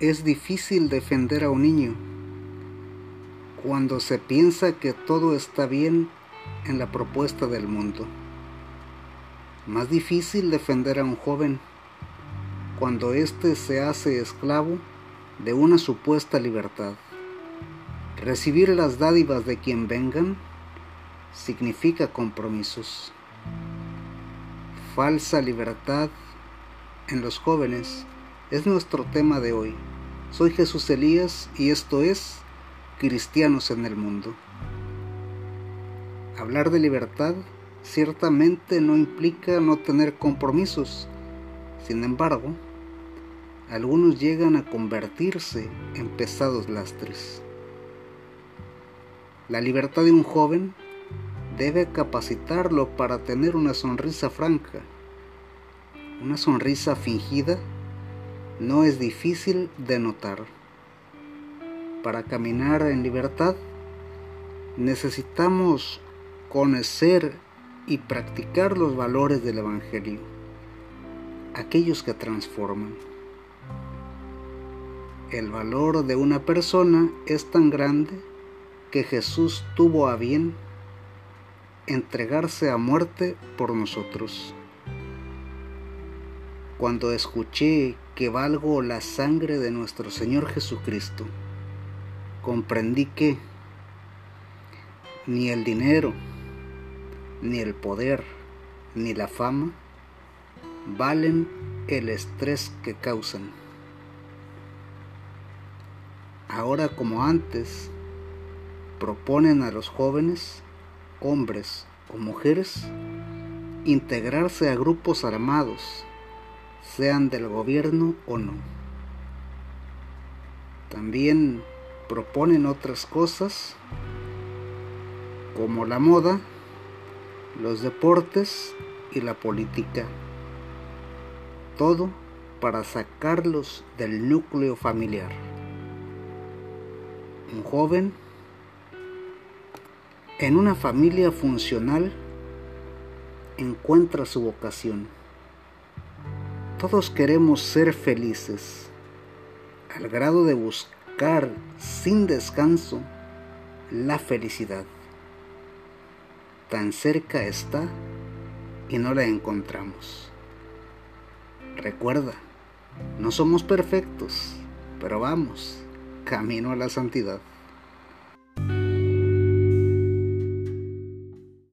es difícil defender a un niño cuando se piensa que todo está bien en la propuesta del mundo. Más difícil defender a un joven cuando éste se hace esclavo de una supuesta libertad. Recibir las dádivas de quien vengan significa compromisos. Falsa libertad en los jóvenes es nuestro tema de hoy. Soy Jesús Elías y esto es Cristianos en el Mundo. Hablar de libertad ciertamente no implica no tener compromisos. Sin embargo, algunos llegan a convertirse en pesados lastres. La libertad de un joven debe capacitarlo para tener una sonrisa franca. Una sonrisa fingida no es difícil de notar. Para caminar en libertad necesitamos conocer y practicar los valores del Evangelio, aquellos que transforman. El valor de una persona es tan grande que Jesús tuvo a bien entregarse a muerte por nosotros. Cuando escuché que valgo la sangre de nuestro Señor Jesucristo, comprendí que ni el dinero, ni el poder, ni la fama valen el estrés que causan. Ahora como antes, proponen a los jóvenes, hombres o mujeres, integrarse a grupos armados sean del gobierno o no. También proponen otras cosas como la moda, los deportes y la política. Todo para sacarlos del núcleo familiar. Un joven en una familia funcional encuentra su vocación todos queremos ser felices, al grado de buscar sin descanso la felicidad. Tan cerca está y no la encontramos. Recuerda, no somos perfectos, pero vamos, camino a la santidad.